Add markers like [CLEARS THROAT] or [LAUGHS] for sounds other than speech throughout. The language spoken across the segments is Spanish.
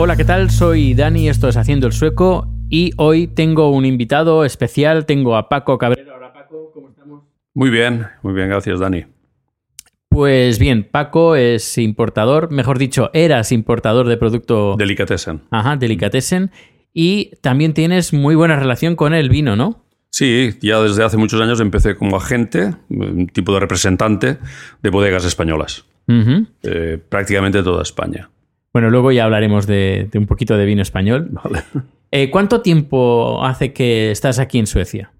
Hola, ¿qué tal? Soy Dani, esto es Haciendo el Sueco y hoy tengo un invitado especial, tengo a Paco Cabrera. Hola Paco, ¿cómo estamos? Muy bien, muy bien, gracias Dani. Pues bien, Paco es importador, mejor dicho, eras importador de producto Delicatessen. Ajá, delicatessen y también tienes muy buena relación con el vino, ¿no? Sí, ya desde hace muchos años empecé como agente, un tipo de representante de bodegas españolas, eh, prácticamente toda España. Bueno, luego ya hablaremos de, de un poquito de vino español. Vale. Eh, ¿Cuánto tiempo hace que estás aquí en Suecia?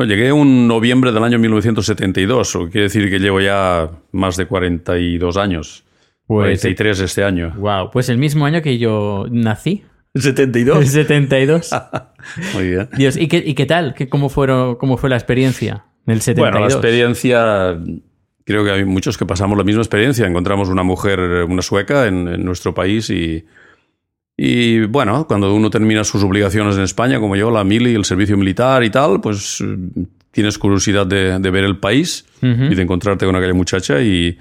Bueno, llegué un noviembre del año 1972, o quiere decir que llevo ya más de 42 años. Pues, 43 este año. wow, pues el mismo año que yo nací, el 72. 72. Muy bien. Dios, ¿y qué, y qué tal? ¿Qué, cómo, fueron, ¿Cómo fue la experiencia en el 72? Bueno, la experiencia, creo que hay muchos que pasamos la misma experiencia. Encontramos una mujer, una sueca en, en nuestro país y, y, bueno, cuando uno termina sus obligaciones en España, como yo, la mili, el servicio militar y tal, pues eh, tienes curiosidad de, de ver el país Ujú. y de encontrarte con aquella muchacha y,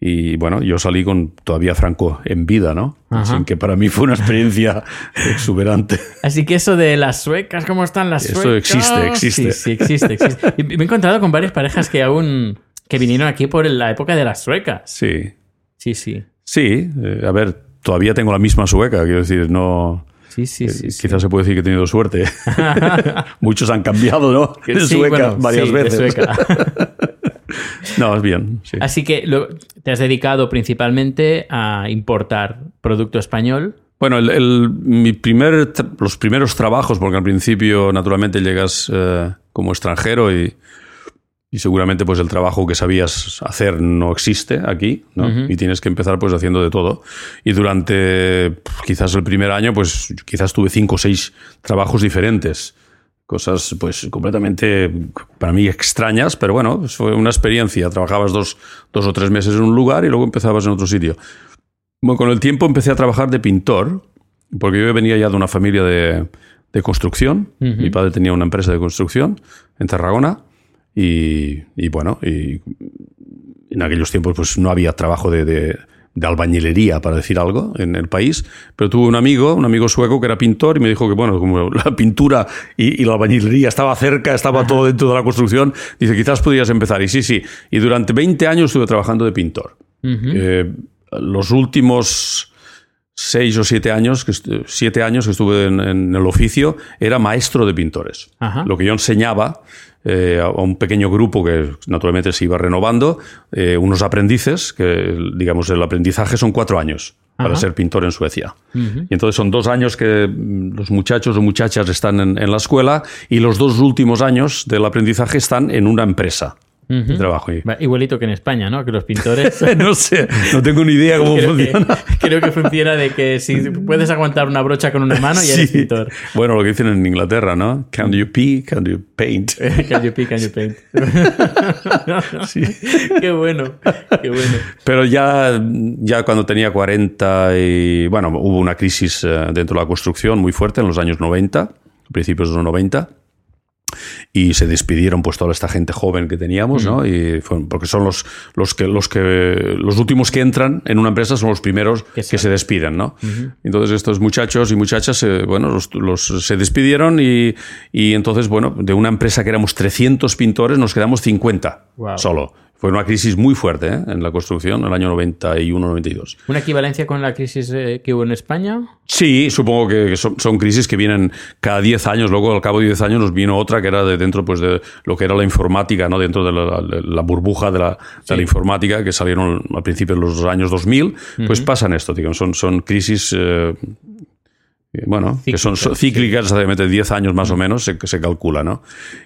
y, bueno, yo salí con todavía Franco en vida, ¿no? Ajá. Así que para mí fue una experiencia [LAUGHS] exuberante. Así que eso de las suecas, ¿cómo están las Eso suecas? existe, existe. Sí, sí, existe, existe. [LAUGHS] Y me he encontrado con varias parejas que aún que vinieron aquí por la época de las suecas. Sí, Sí, sí. sí, eh, a ver, todavía tengo la misma sueca, quiero decir, no... Sí, sí, sí. sí. Quizás se puede decir que he tenido suerte. [LAUGHS] [LAUGHS] Muchos han cambiado, ¿no? De sueca bueno, varias de veces. sueca. [LAUGHS] No, es bien. sí. Así que lo- te has dedicado principalmente a importar producto español. Bueno, el, el- mi primer, los primeros trabajos, porque al principio naturalmente llegas eh, como extranjero y, y seguramente pues el trabajo que sabías hacer no existe aquí. Y tienes que empezar pues haciendo de todo. Y durante quizás el primer año, pues quizás tuve cinco o seis trabajos diferentes. Cosas pues completamente para mí extrañas, pero bueno, pues, fue una experiencia. Trabajabas dos, dos o tres meses en un lugar y luego empezabas en otro sitio. Bueno, con el tiempo empecé a trabajar de pintor, porque yo venía ya de una familia de, de construcción. Mi padre tenía una empresa de construcción en Tarragona y, y bueno, y en aquellos tiempos pues no había trabajo de, de- de albañilería, para decir algo, en el país, pero tuve un amigo, un amigo sueco que era pintor y me dijo que, bueno, como la pintura y, y la albañilería estaba cerca, estaba todo dentro de la construcción, dice, quizás podrías empezar. Y sí, sí, y durante 20 años estuve trabajando de pintor. Eh, los últimos seis o siete años, que siete años que estuve en, en el oficio, era maestro de pintores. Ajá. Lo que yo enseñaba eh, a un pequeño grupo que naturalmente se iba renovando, eh, unos aprendices, que digamos el aprendizaje son cuatro años para Ajá. ser pintor en Suecia. Y entonces son dos años que mm, los muchachos o muchachas están en, en la escuela y los dos últimos años del aprendizaje están en una empresa De trabajo. Igualito que en España, ¿no? Que los pintores. [LAUGHS] no sé, no tengo ni idea cómo [LAUGHS] creo, que, funciona. [LAUGHS] creo que funciona de que si puedes aguantar una brocha con una mano, ya eres pintor. Bueno, lo que dicen en Inglaterra, ¿no? Can you pee? Can you paint? Can you pick, can you paint. Sí. Qué bueno, qué bueno. Pero ya, ya cuando tenía 40 y... Bueno, hubo una crisis eh, dentro de la construcción muy fuerte en los años 90, principios de los 90. Y se despidieron pues toda esta gente joven que teníamos, ¿no? Y fue- porque son los, los que los que los últimos que entran en una empresa son los primeros Que se despiden, ¿no? Entonces estos muchachos y muchachas, eh, bueno, los, los- se despidieron y, y entonces, bueno, de una empresa que éramos 300 pintores nos quedamos 50 Wow. solo. Fue una crisis muy fuerte ¿eh? en la construcción en el año 91-92. ¿Una equivalencia con la crisis eh, que hubo en España? Sí, supongo que son, son crisis que vienen cada 10 años. Luego, al cabo de 10 años, nos vino otra que era de dentro pues, de lo que era la informática, ¿no? dentro de la, la- la burbuja de la, de la informática que salieron al principio de los años 2000. Pues pasan esto, digamos, son, son crisis. eh, eh, bueno, que son cíclicas, exactamente 10 años más o menos, se, se calcula, ¿no?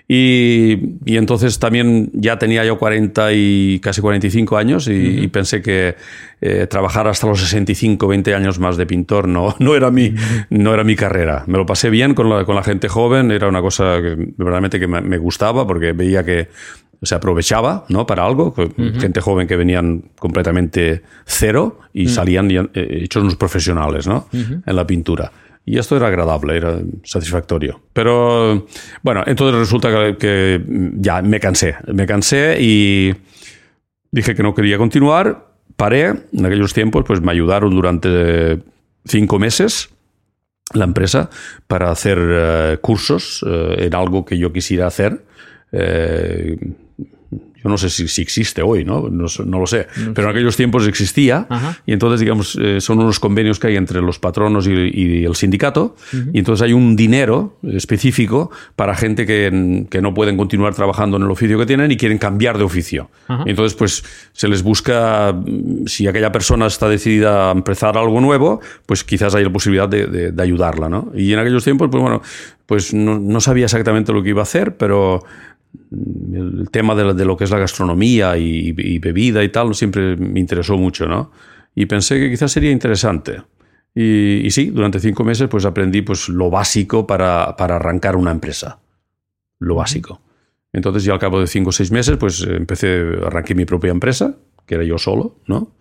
Y, y entonces también ya tenía yo 40 y casi 45 años y, y pensé que eh, trabajar hasta los 65, 20 años más de pintor no, [LAUGHS] no, era, mi, no era mi carrera. Me lo pasé bien con la, con la gente joven, era una cosa que verdaderamente que me, me gustaba porque veía que se aprovechaba ¿no? para algo, gente joven que venían completamente cero y salían eh, hechos unos profesionales ¿no? en la pintura. Y esto era agradable, era satisfactorio. Pero bueno, entonces resulta que, ya me cansé, me cansé y dije que no quería continuar, paré, en aquellos tiempos pues me ayudaron durante cinco meses la empresa para hacer eh, cursos eh, en algo que yo quisiera hacer. Eh, yo no sé si, si existe hoy, ¿no? No, no lo sé. Pero en aquellos tiempos existía. Ajá. Y entonces, digamos, eh, son unos convenios que hay entre los patronos y, y el sindicato. Y entonces hay un dinero específico para gente que, que, no pueden continuar trabajando en el oficio que tienen y quieren cambiar de oficio. Ajá. Entonces, pues, se les busca, si aquella persona está decidida a empezar algo nuevo, pues quizás hay la posibilidad de, de, de ayudarla, ¿no? Y en aquellos tiempos, pues bueno, pues no, no sabía exactamente lo que iba a hacer, pero el tema de, de, lo que es la gastronomía y, y, bebida y tal siempre me interesó mucho, ¿no? Y pensé que quizás sería interesante. Y, y sí, durante cinco meses pues aprendí pues lo básico para, para, arrancar una empresa. Lo básico. Entonces ya al cabo de cinco o seis meses pues empecé, arranqué mi propia empresa, que era yo solo, ¿no?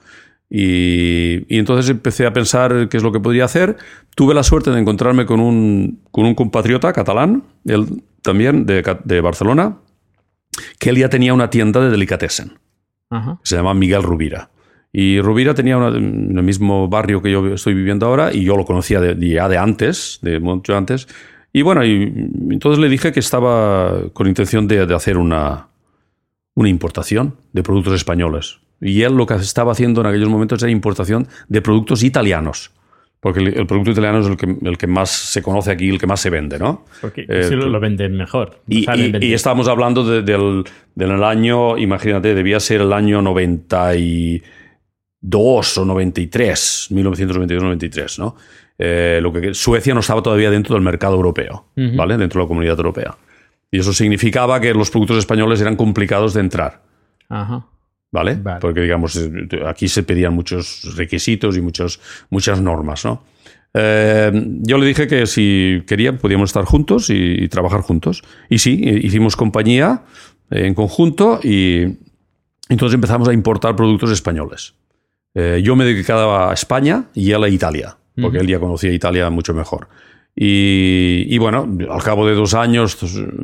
Y, y, entonces empecé a pensar qué es lo que podría hacer. Tuve la suerte de encontrarme con un, con un compatriota catalán, él también de, de, Barcelona, que él ya tenía una tienda de delicatessen. Ajá. Se llama Miguel Rubira. Y Rubira tenía una, en el mismo barrio que yo estoy viviendo ahora y yo lo conocía de, de, ya de antes, de mucho antes. Y bueno, y, entonces le dije que estaba con intención de, de hacer una, una importación de productos españoles. Y él lo que estaba haciendo en aquellos momentos era importación de productos italianos. Porque el, el producto italiano es el que, el que, más se conoce aquí, el que más se vende, ¿no? Porque eh, si lo, lo, venden mejor. Y, y, y, estábamos hablando de, del, del año, imagínate, debía ser el año 92 o 93, 1992-93, ¿no? Eh, lo que Suecia no estaba todavía dentro del mercado europeo, uh -huh. ¿vale? Dentro de la comunidad europea. Y eso significaba que los productos españoles eran complicados de entrar. Ajá. ¿Vale? ¿vale? Porque, digamos, aquí se pedían muchos requisitos y muchos, muchas normas, ¿no? Eh, yo le dije que si quería podíamos estar juntos y, y, trabajar juntos. Y sí, hicimos compañía en conjunto y entonces empezamos a importar productos españoles. Eh, yo me dedicaba a España y él a Italia, porque uh -huh. él ya conocía Italia mucho mejor. Y, y, bueno, al cabo de dos años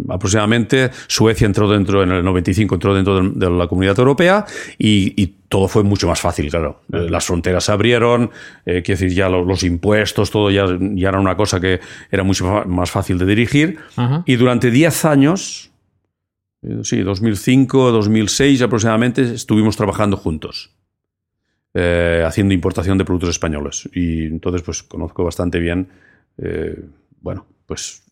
aproximadamente, Suecia entró dentro, en el 95 entró dentro de, de la comunidad europea y, y, todo fue mucho más fácil, claro. Las fronteras se abrieron, eh, quiero decir, ya los, los, impuestos, todo ya, ya era una cosa que era mucho más fácil de dirigir. Y durante 10 años, eh, sí, 2005, 2006 aproximadamente, estuvimos trabajando juntos. Eh, haciendo importación de productos españoles. Y entonces, pues conozco bastante bien eh, bueno, pues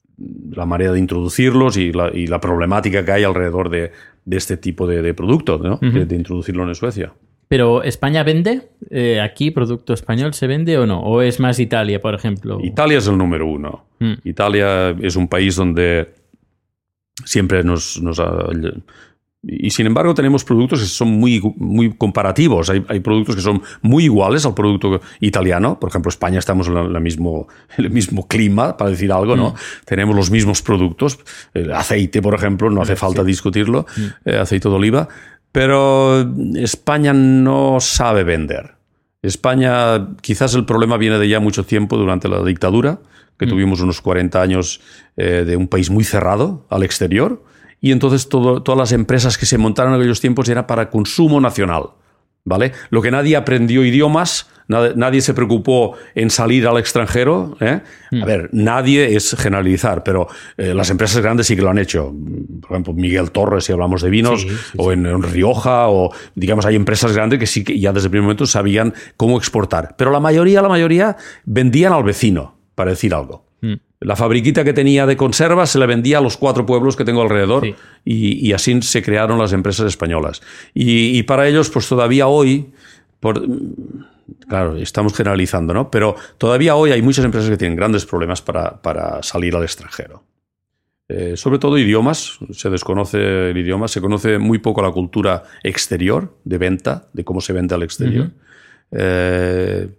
la manera de introducirlos y la, y la, problemática que hay alrededor de, de este tipo de, de producto, ¿no? Uh -huh. de, de, introducirlo en Suecia. Pero España vende eh, aquí producto español se vende o no o es más Italia por ejemplo. Italia es el número uno. Mm. Italia es un país donde siempre nos, nos ha, y sin embargo tenemos productos que son muy, muy comparativos. Hay, hay, productos que son muy iguales al producto italiano. Por ejemplo, España estamos en el mismo, [LAUGHS] el mismo clima, para decir algo, ¿no? Mm. Tenemos los mismos productos. El aceite, por ejemplo, no hace falta sí. discutirlo. Mm. Eh, aceite de oliva. Pero España no sabe vender. España, quizás el problema viene de ya mucho tiempo durante la dictadura, que mm. tuvimos unos 40 años eh, de un país muy cerrado al exterior y entonces todo, todas las empresas que se montaron en aquellos tiempos era para consumo nacional. ¿Vale? Lo que nadie aprendió idiomas, nadie, nadie se preocupó en salir al extranjero. ¿eh? Mm. A ver, nadie es generalizar, pero eh, las empresas grandes sí que lo han hecho. Por ejemplo, Miguel Torres, si hablamos de vinos, sí, sí, o en, en, Rioja, o digamos, hay empresas grandes que sí que ya desde el primer momento sabían cómo exportar. Pero la mayoría, la mayoría vendían al vecino, para decir algo. La fabriquita que tenía de conservas se la vendía a los cuatro pueblos que tengo alrededor sí. y, y, así se crearon las empresas españolas. Y, y para ellos, pues todavía hoy, por, claro, estamos generalizando, ¿no? Pero todavía hoy hay muchas empresas que tienen grandes problemas para, para salir al extranjero. Eh, sobre todo idiomas, se desconoce el idioma, se conoce muy poco la cultura exterior de venta, de cómo se vende al exterior. Uh -huh. eh,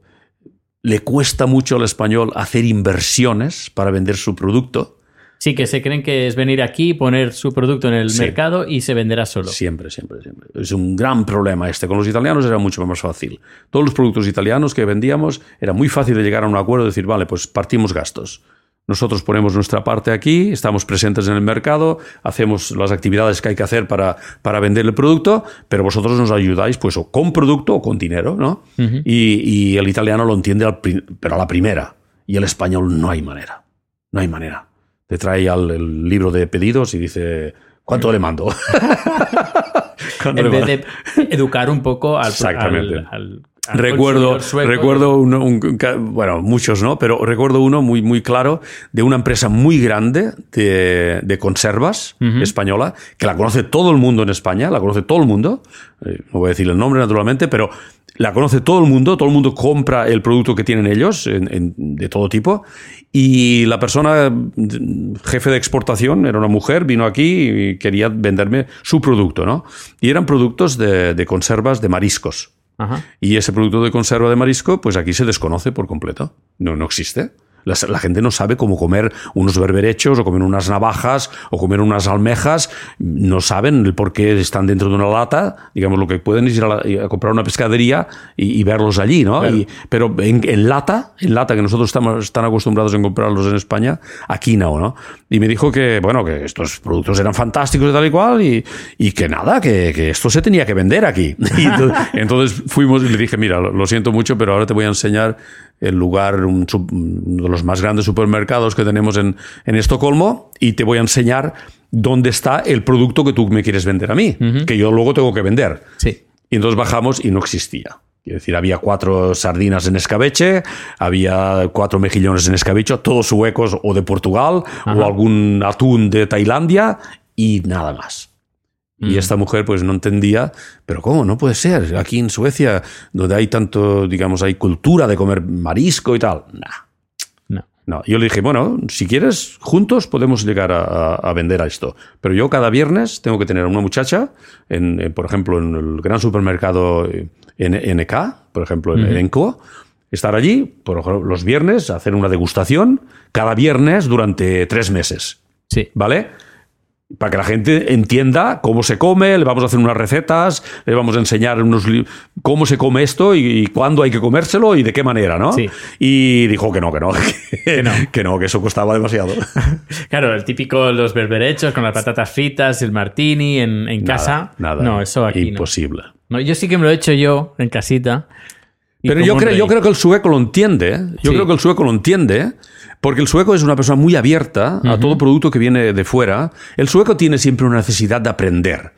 le cuesta mucho al español hacer inversiones para vender su producto. Sí, que se creen que es venir aquí, poner su producto en el Sí. mercado y se venderá solo. Siempre, siempre, siempre. Es un gran problema este. Con los italianos era mucho más fácil. Todos los productos italianos que vendíamos era muy fácil de llegar a un acuerdo y decir, vale, pues partimos gastos. Nosotros ponemos nuestra parte aquí, estamos presentes en el mercado, hacemos las actividades que hay que hacer para, para vender el producto, pero vosotros nos ayudáis pues o con producto o con dinero, ¿no? y, y el italiano lo entiende, al pero a la primera. Y el español no hay manera. No hay manera. Te trae al, el libro de pedidos y dice, ¿cuánto le mando? [LAUGHS] [LAUGHS] ¿Cuánto En vez de educar un poco al, Exactamente. al- al- Recuerdo, sueco. recuerdo uno, un- bueno, muchos, ¿no? Pero recuerdo uno muy, muy claro de una empresa muy grande de, de conservas española, que la conoce todo el mundo en España, la conoce todo el mundo. Eh, no voy a decir el nombre, naturalmente, pero la conoce todo el mundo, todo el mundo compra el producto que tienen ellos, en- en- de todo tipo. Y la persona, mm, jefe de exportación, era una mujer, vino aquí y quería venderme su producto, ¿no? Y eran productos de, de conservas de mariscos. Ajá. Y ese producto de conserva de marisco, pues aquí se desconoce por completo. No, no existe. La, la gente no sabe cómo comer unos berberechos o comer unas navajas o comer unas almejas. No saben el por qué están dentro de una lata. Digamos, lo que pueden es ir a, la- a comprar una pescadería y, y verlos allí, ¿no? Claro. Y- pero en, en lata, en lata, que nosotros estamos tan acostumbrados a comprarlos en España, aquí no, ¿no? Y me dijo que, bueno, que estos productos eran fantásticos y tal y cual, y, y que nada, que, que esto se tenía que vender aquí. [LAUGHS] Y entonces, entonces fuimos y le dije, mira, lo, lo siento mucho, pero ahora te voy a enseñar el lugar, un uno de los más grandes supermercados que tenemos en, en Estocolmo, y te voy a enseñar dónde está el producto que tú me quieres vender a mí, que yo luego tengo que vender. Sí. Y entonces bajamos y no existía. Quiero decir, había cuatro sardinas en escabeche, había cuatro mejillones en escabeche, todos suecos o de Portugal, o algún atún de Tailandia, y nada más. Y esta mujer pues no entendía, pero ¿cómo? No puede ser. Aquí en Suecia, donde hay tanto, digamos, hay cultura de comer marisco y tal. Nah. No. No, yo le dije, bueno, si quieres, juntos podemos llegar a, vender a esto. Pero yo cada viernes tengo que tener a una muchacha, en, en, por ejemplo, en el gran supermercado eh, en NK, por ejemplo, en Enco, estar allí, por ejemplo, los viernes, hacer una degustación cada viernes durante tres meses. Sí. ¿Vale? Para que la gente entienda cómo se come, le vamos a hacer unas recetas, le vamos a enseñar unos cómo se come esto y, y cuándo hay que comérselo y de qué manera, ¿no? Sí. Y dijo que no, que no, [LAUGHS] que no. que no, que eso costaba demasiado. [LAUGHS] Claro, el típico los berberechos con las patatas fritas, el martini en, en casa. Nada, No, eso aquí no. imposible. no. Yo sí que me lo he hecho yo en casita. Pero yo creo, yo creo que el sueco lo entiende. ¿eh? Yo Sí. creo que el sueco lo entiende. Porque el sueco es una persona muy abierta a todo producto que viene de fuera. El sueco tiene siempre una necesidad de aprender.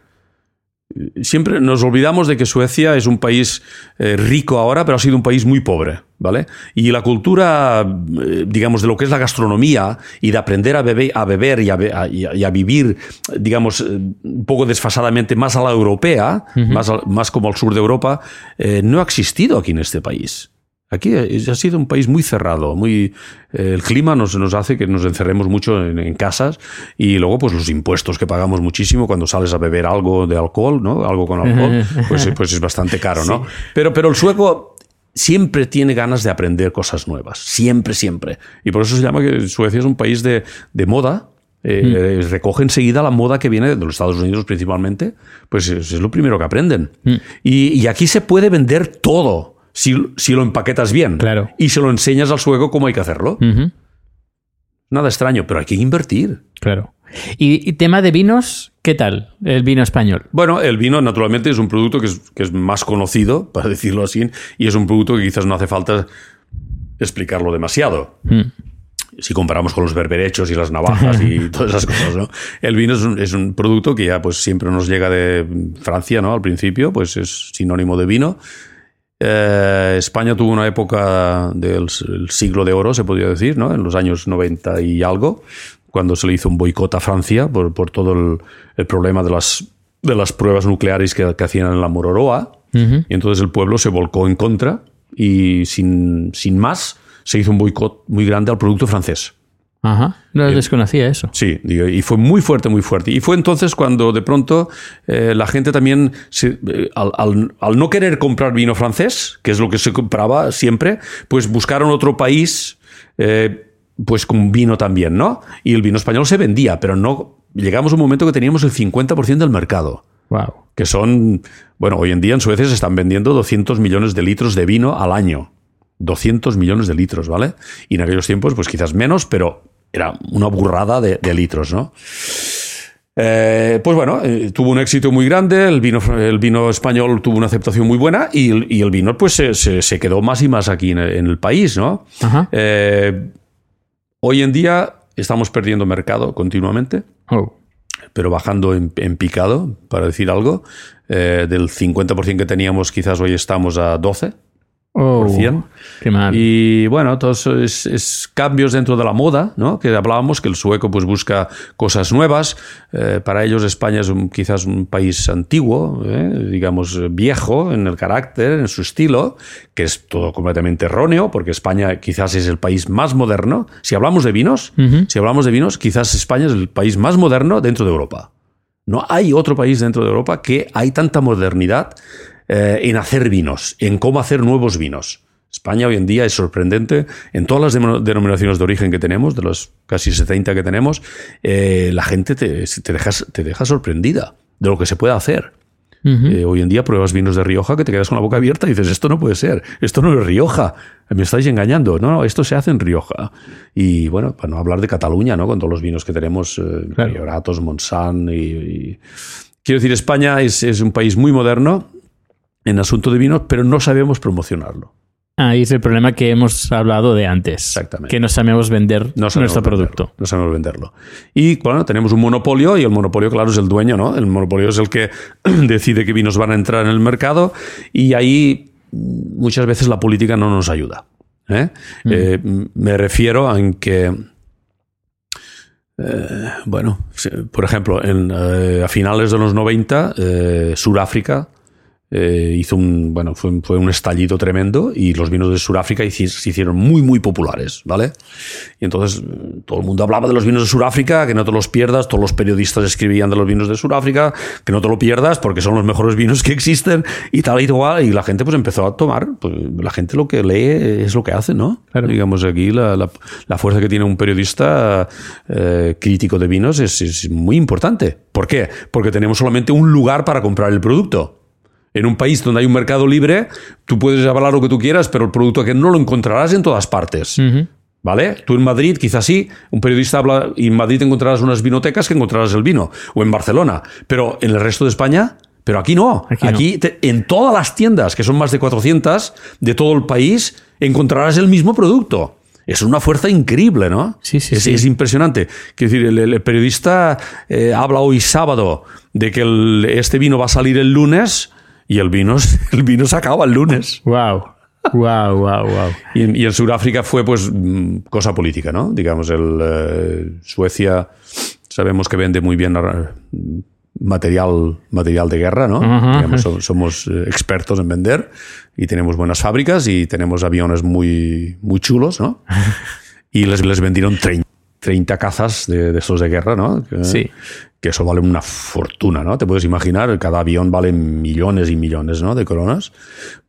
Siempre nos olvidamos de que Suecia es un país eh, rico ahora, pero ha sido un país muy pobre, ¿vale? Y la cultura, eh, digamos, de lo que es la gastronomía y de aprender a beber, a beber y, a, be- a- y a- y a vivir, digamos, eh, un poco desfasadamente más a la europea, más, más como al sur de Europa, no ha existido aquí en este país. Aquí es- ha sido un país muy cerrado, muy eh, el clima nos, nos hace que nos encerremos mucho en, en casas y luego pues los impuestos que pagamos muchísimo cuando sales a beber algo de alcohol, ¿no? Algo con alcohol, [LAUGHS] pues, eh, pues es bastante caro, ¿no? Pero, pero el sueco siempre tiene ganas de aprender cosas nuevas, siempre, siempre. Y por eso se llama que Suecia es un país de, de moda. eh, Recoge enseguida la moda que viene de los Estados Unidos principalmente, pues es, es lo primero que aprenden. Y, y aquí se puede vender todo si, si lo empaquetas bien. Claro. Y se lo enseñas al sueco cómo hay que hacerlo. Nada extraño, pero hay que invertir. Claro. Y, y tema de vinos, ¿qué tal? El vino español. Bueno, el vino naturalmente es un producto que es, que es más conocido, [LAUGHS] para decirlo así, y es un producto que quizás no hace falta explicarlo demasiado. Mm. Si comparamos con los berberechos y las navajas y [LAUGHS] todas esas cosas, ¿no? El vino es un, es un producto que ya pues siempre nos llega de Francia, ¿no? Al principio, pues es sinónimo de vino. Eh, España tuvo una época del siglo de oro, se podría decir, ¿no? En los años 90 y algo, cuando se le hizo un boicot a Francia por, por todo el, el problema de las, de las pruebas nucleares que, que hacían en la Mororoa. Y entonces el pueblo se volcó en contra y sin, sin más se hizo un boicot muy grande al producto francés. Ajá. No desconocía eso. Sí, y fue muy fuerte, muy fuerte. Y fue entonces cuando de pronto eh, la gente también, se- eh, al, al- al no querer comprar vino francés, que es lo que se compraba siempre, pues buscaron otro país eh, pues con vino también, ¿no? Y el vino español se vendía, pero no. Llegamos a un momento que teníamos el 50% del mercado. Wow. Que son. Bueno, hoy en día en Suecia se están vendiendo 200 millones de litros de vino al año. 200 millones de litros, ¿vale? Y en aquellos tiempos, pues quizás menos, pero era una burrada de, de litros, ¿no? Eh, pues bueno, eh, tuvo un éxito muy grande, el vino, el vino español tuvo una aceptación muy buena y, el- y el vino pues se, se- se quedó más y más aquí en el, en el país, ¿no? Ajá. Eh, hoy en día estamos perdiendo mercado continuamente, Oh. pero bajando en, en picado, para decir algo. Del 50% que teníamos, quizás hoy estamos a 12%. Oh, Por cien. Qué mal. Y bueno, todo eso es, es cambios dentro de la moda, ¿no? Que hablábamos, que el sueco pues busca cosas nuevas. Eh, para ellos España es un- quizás un país antiguo, ¿eh? digamos viejo en el carácter, en su estilo, que es todo completamente erróneo, porque España quizás es el país más moderno. Si hablamos de vinos, si hablamos de vinos, quizás España es el país más moderno dentro de Europa. No hay otro país dentro de Europa que hay tanta modernidad eh, en hacer vinos, en cómo hacer nuevos vinos. España hoy en día es sorprendente en todas las denominaciones de origen que tenemos, de los casi 70 que tenemos, eh, la gente te, te, deja, te deja sorprendida de lo que se puede hacer. Eh, hoy en día pruebas vinos de Rioja que te quedas con la boca abierta y dices, esto no puede ser, esto no es Rioja, me estáis engañando. No, no, esto se hace en Rioja. Y bueno, para no hablar de Cataluña, ¿no? Con todos los vinos que tenemos, eh, Claro. Prioratos, y, y- Quiero decir, España es, es un país muy moderno en asunto de vinos, pero no sabemos promocionarlo. Ahí es el problema que hemos hablado de antes. Exactamente. Que no sabemos vender No sabemos nuestro venderlo, producto. No sabemos venderlo. Y bueno, tenemos un monopolio y el monopolio, claro, es el dueño, ¿no? El monopolio es el que [CLEARS THROAT] decide qué vinos van a entrar en el mercado y ahí mm, muchas veces la política no nos ayuda. ¿eh? Eh, me refiero a en que, eh, bueno, por ejemplo, en, a finales de los 90, eh, Sudáfrica eh, hizo un, bueno, fue, un- fue un estallido tremendo y los vinos de Sudáfrica se hicieron muy, muy populares, ¿vale? Y entonces mm, todo el mundo hablaba de los vinos de Sudáfrica, que no te los pierdas, todos los periodistas escribían de los vinos de Sudáfrica, que no te lo pierdas porque son los mejores vinos que existen y tal y tal, y la gente pues empezó a tomar, pues la gente lo que lee es lo que hace, ¿no? Claro. Digamos aquí la, la- la fuerza que tiene un periodista eh, crítico de vinos es, es muy importante. ¿Por qué? Porque tenemos solamente un lugar para comprar el producto. En un país donde hay un mercado libre, tú puedes hablar lo que tú quieras, pero el producto que no lo encontrarás en todas partes. ¿Vale? Tú en Madrid, quizás sí, un periodista habla y en Madrid encontrarás unas vinotecas que encontrarás el vino, o en Barcelona, pero en el resto de España, pero aquí no. Aquí Aquí, no. te- en todas las tiendas, que son más de 400 de todo el país, encontrarás el mismo producto. Es una fuerza increíble, ¿no? Sí, sí, es, sí. es impresionante. Quiero decir, el, el periodista eh, habla hoy sábado de que el- este vino va a salir el lunes y el vino, [LAUGHS] el vino se acaba el lunes. Wow. Wow, wow, wow. Y en, y en Sudáfrica fue pues cosa política, ¿no? Digamos, el, eh, Suecia sabemos que vende muy bien eh, material, material de guerra, ¿no? Ajá. Digamos, so- somos eh, expertos en vender y tenemos buenas fábricas y tenemos aviones muy, muy chulos, ¿no? [LAUGHS] Y les, les vendieron 30, 30 cazas de, de estos de guerra, ¿no? Que, Sí. que eso vale una fortuna, ¿no? Te puedes imaginar, cada avión vale millones y millones, ¿no? De coronas.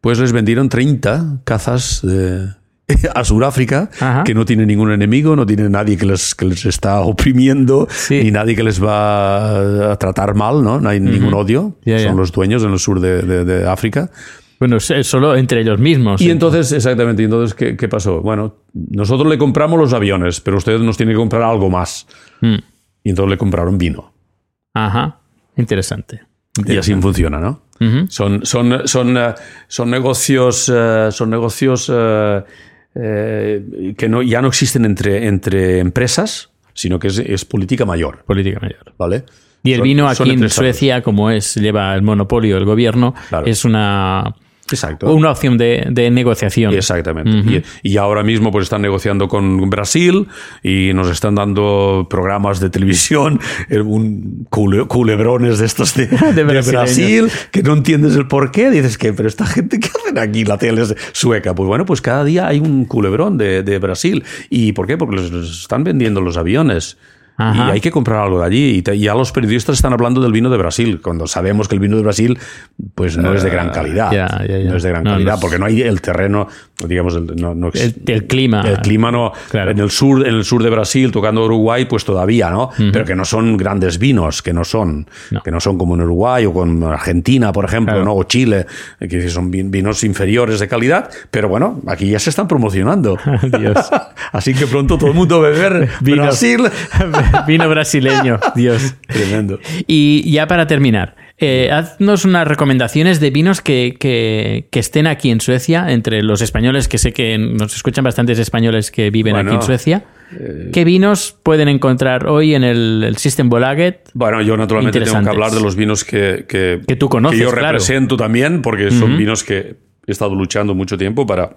Pues les vendieron 30 cazas de- [LAUGHS] a Sudáfrica, Ajá. que no tiene ningún enemigo, no tiene nadie que les, que les está oprimiendo, Sí. ni nadie que les va a tratar mal, ¿no? No hay ningún odio. Son los dueños en el sur de- de África. Bueno, solo entre ellos mismos. Y entonces, exactamente, y entonces, ¿qué, qué pasó? Bueno, nosotros le compramos los aviones, pero ustedes nos tienen que comprar algo más. Mm. Y entonces le compraron vino. Ajá. Interesante. Y así funciona, ¿no? Son, son, son, eh, son negocios, eh, son negocios eh, eh, que no, ya no existen entre, entre empresas, sino que es, es política mayor, Política mayor. ¿vale? Y el vino aquí en. Suecia, como es, lleva el monopolio el gobierno, Claro. es una, Exacto. una opción de, de negociación. Exactamente. y, y ahora mismo pues están negociando con Brasil y nos están dando programas de televisión, [LAUGHS] eh, un cule- culebrones de estos [LAUGHS] de, de brasileños. Brasil, que no entiendes el por qué. Dices que, pero esta gente, ¿qué hacen aquí? La tele es sueca. Pues bueno, pues cada día hay un culebrón de, de Brasil. ¿Y por qué? Porque les están vendiendo los aviones. Ajá. Y hay que comprar algo de allí. Y te- ya los periodistas están hablando del vino de Brasil, cuando sabemos que el vino de Brasil pues no es de gran calidad. Ah, ya, ya, ya. No es de gran No, calidad, no. porque no hay el terreno, digamos, el, no, El, el clima. el clima no. Claro. En el sur, en el sur de Brasil, tocando Uruguay, pues todavía, ¿no? Pero que no son grandes vinos, que no son, que no son como en Uruguay o con Argentina, por ejemplo, Claro. ¿no? O Chile, que son vin- vinos inferiores de calidad. Pero bueno, aquí ya se están promocionando. [LAUGHS] [LAUGHS] Así que pronto todo el mundo beber. Brasil. [LAUGHS] Vino brasileño, Dios. Tremendo. Y ya para terminar, eh, haznos unas recomendaciones de vinos que, que- que estén aquí en Suecia, entre los españoles, que sé que nos escuchan bastantes españoles que viven Bueno, aquí en Suecia. eh, ¿Qué vinos pueden encontrar hoy en el, el System Bolaget? Bueno, yo naturalmente tengo que hablar de los vinos que, que, Que tú conoces, que yo claro. represento también, porque son vinos que he estado luchando mucho tiempo para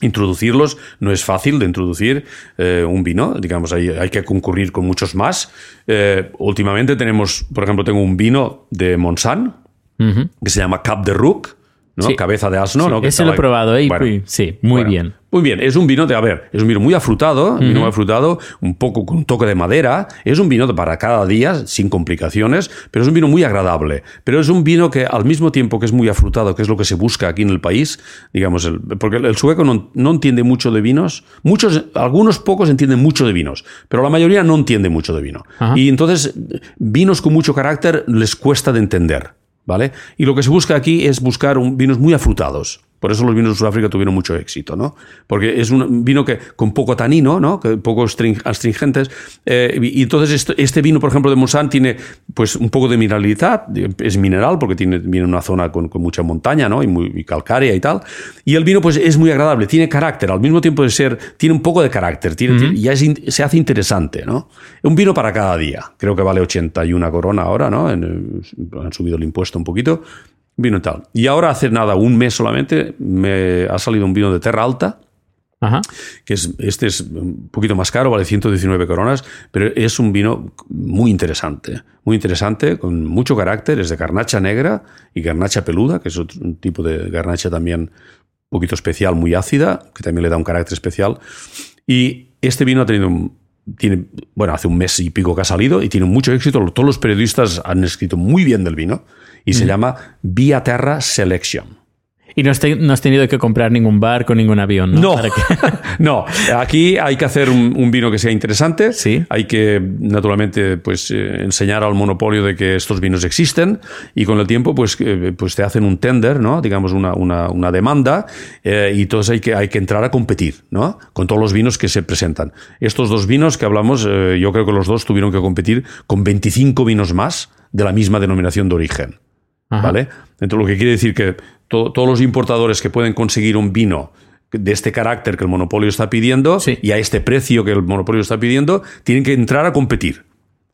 introducirlos. No es fácil de introducir eh, un vino, digamos, hay, hay que concurrir con muchos más. Eh, últimamente tenemos, por ejemplo, tengo un vino de Monsanto que se llama Cap de Rook, ¿no? Sí. Cabeza de asno, Sí, ¿no? Que ese lo he probado, ¿eh? Bueno, sí, muy bueno, bien. Muy bien, es un vino de, a ver, es un vino muy afrutado, vino muy afrutado, un poco con un toque de madera, es un vino para cada día, sin complicaciones, pero es un vino muy agradable. Pero es un vino que al mismo tiempo que es muy afrutado, que es lo que se busca aquí en el país, digamos, el- porque el, sueco no, no entiende mucho de vinos, muchos, algunos pocos entienden mucho de vinos, pero la mayoría no entiende mucho de vino. Y entonces, vinos con mucho carácter les cuesta de entender. ¿Vale? Y lo que se busca aquí es buscar un- vinos muy afrutados. Por eso los vinos de Sudáfrica tuvieron mucho éxito, ¿no? Porque es un vino que con poco tanino, ¿no? Que poco astring- astringentes. eh, y entonces este, vino, por ejemplo, de Monsanto tiene pues un poco de mineralidad, es mineral porque tiene, viene una zona con, con mucha montaña, ¿no? Y muy y calcárea y tal. Y el vino pues es muy agradable, tiene carácter, al mismo tiempo de ser, tiene un poco de carácter, tiene, tiene- ya es se hace interesante, ¿no? Un vino para cada día. Creo que vale 81 corona ahora, ¿no? En- han subido el impuesto un poquito. Vino y tal. Y ahora hace nada, un mes solamente, me ha salido un vino de Terra Alta, Ajá. que es, este es un poquito más caro, vale 119 coronas, pero es un vino muy interesante, muy interesante, con mucho carácter, es de garnacha negra y garnacha peluda, que es otro un tipo de garnacha también un poquito especial, muy ácida, que también le da un carácter especial. Y este vino ha tenido un- tiene, bueno, hace un mes y pico que ha salido y tiene mucho éxito. Todos los periodistas han escrito muy bien del vino y se llama Via Terra Selection. Y no has, te- no has tenido que comprar ningún barco, ningún avión, ¿no? No, Para que- [LAUGHS] no. Aquí hay que hacer un, un vino que sea interesante. Sí. Hay que, naturalmente, pues eh, enseñar al monopolio de que estos vinos existen y con el tiempo, pues, eh, pues te hacen un tender, ¿no? Digamos una, una, una demanda eh, y entonces hay que, hay que entrar a competir, ¿no? Con todos los vinos que se presentan. Estos dos vinos que hablamos, yo creo que los dos tuvieron que competir con 25 vinos más de la misma denominación de origen. Ajá. ¿Vale? Entonces, lo que quiere decir que to- todos los importadores que pueden conseguir un vino de este carácter que el monopolio está pidiendo Sí. y a este precio que el monopolio está pidiendo, tienen que entrar a competir.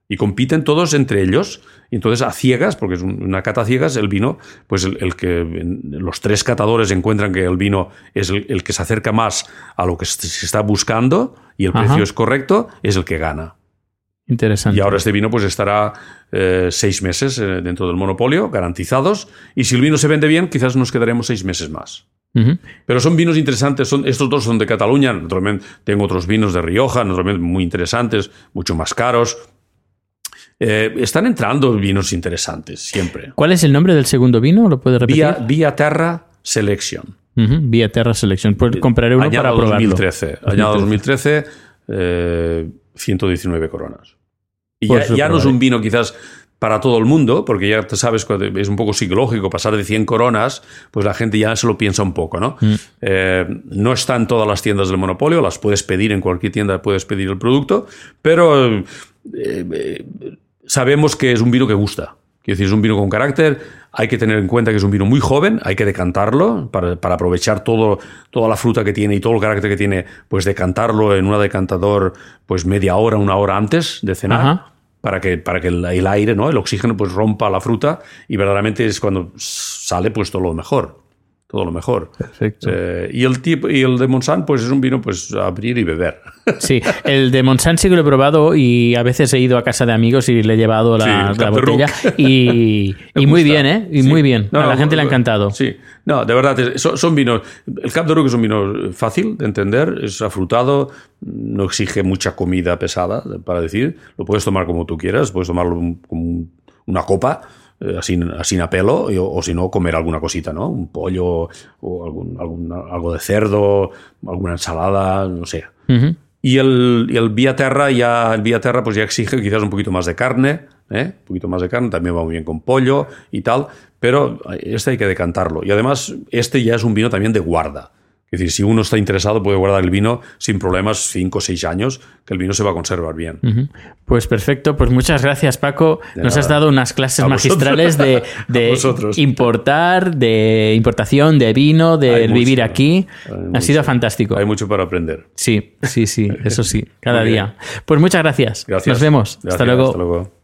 Y compiten todos entre ellos. Y entonces, a ciegas, porque es un- una cata a ciegas, el vino, pues el, el que los tres catadores encuentran que el vino es el, el que se acerca más a lo que se se está buscando y el Ajá. precio es correcto, es el que gana. Interesante. Y ahora este vino pues estará eh, seis meses eh, dentro del monopolio, garantizados. Y si el vino se vende bien, quizás nos quedaremos seis meses más. Pero son vinos interesantes, son, estos dos son de Cataluña, naturalmente tengo otros vinos de Rioja, naturalmente muy interesantes, mucho más caros. Eh, están entrando vinos interesantes, siempre. ¿Cuál es el nombre del segundo vino? ¿Lo puedes repetir? Vía, Vía Terra Selection. Ujú, Vía Terra Selection. Pues compraré uno Añado para probarlo. 2013. Añado 2013, eh, 119 coronas. Y ya, no es un vino quizás para todo el mundo, porque ya te sabes es un poco psicológico pasar de 100 coronas, pues la gente ya se lo piensa un poco, ¿no? Mm. Eh, no está en todas las tiendas del monopolio, las puedes pedir en cualquier tienda, puedes pedir el producto, pero eh, eh, sabemos que es un vino que gusta. Quiero decir, es un vino con carácter, hay que tener en cuenta que es un vino muy joven, hay que decantarlo para, para aprovechar todo, toda la fruta que tiene y todo el carácter que tiene, pues decantarlo en una decantador pues media hora, una hora antes de cenar. Ajá. Para que, para que el, aire, ¿no? el oxígeno, pues rompa la fruta y verdaderamente es cuando sale pues todo lo mejor. Todo lo mejor. Perfecto. Eh, y, el tipo, y el de Monsanto, pues es un vino pues a abrir y beber. [LAUGHS] Sí, el de Monsanto sí que lo he probado y a veces he ido a casa de amigos y le he llevado la, Sí, botella. Y, [LAUGHS] y muy bien, ¿eh? Y Sí. muy bien. No, a la no, gente le ha no, encantado. Sí, no, de verdad, es- son, son vinos. El Cap de Ruc es un vino fácil de entender, es afrutado, no exige mucha comida pesada, para decir. Lo puedes tomar como tú quieras, puedes tomarlo como un- una copa. Eh, Así, así a pelo, o, o si no, comer alguna cosita, ¿no? Un pollo, o algún, algún- algo de cerdo, alguna ensalada, no sé. Y el, y el Vía Terra ya, el Vía Terra pues ya exige quizás un poquito más de carne, ¿eh? un poquito más de carne, también va muy bien con pollo y tal, pero este hay que decantarlo. Y además, este ya es un vino también de guarda. Es decir, si uno está interesado puede guardar el vino sin problemas 5 o 6 años, que el vino se va a conservar bien. Pues perfecto, pues muchas gracias Paco. De Nos nada. has dado unas clases A vosotros. magistrales de, [LAUGHS] de importar, de importación, de vino, de Hay mucho, vivir aquí. hay Ha sido fantástico. Hay mucho para aprender. Sí, sí, sí, eso sí, [LAUGHS] cada día. Pues muchas gracias. Gracias. Nos vemos. Hasta Gracias, luego. Hasta luego.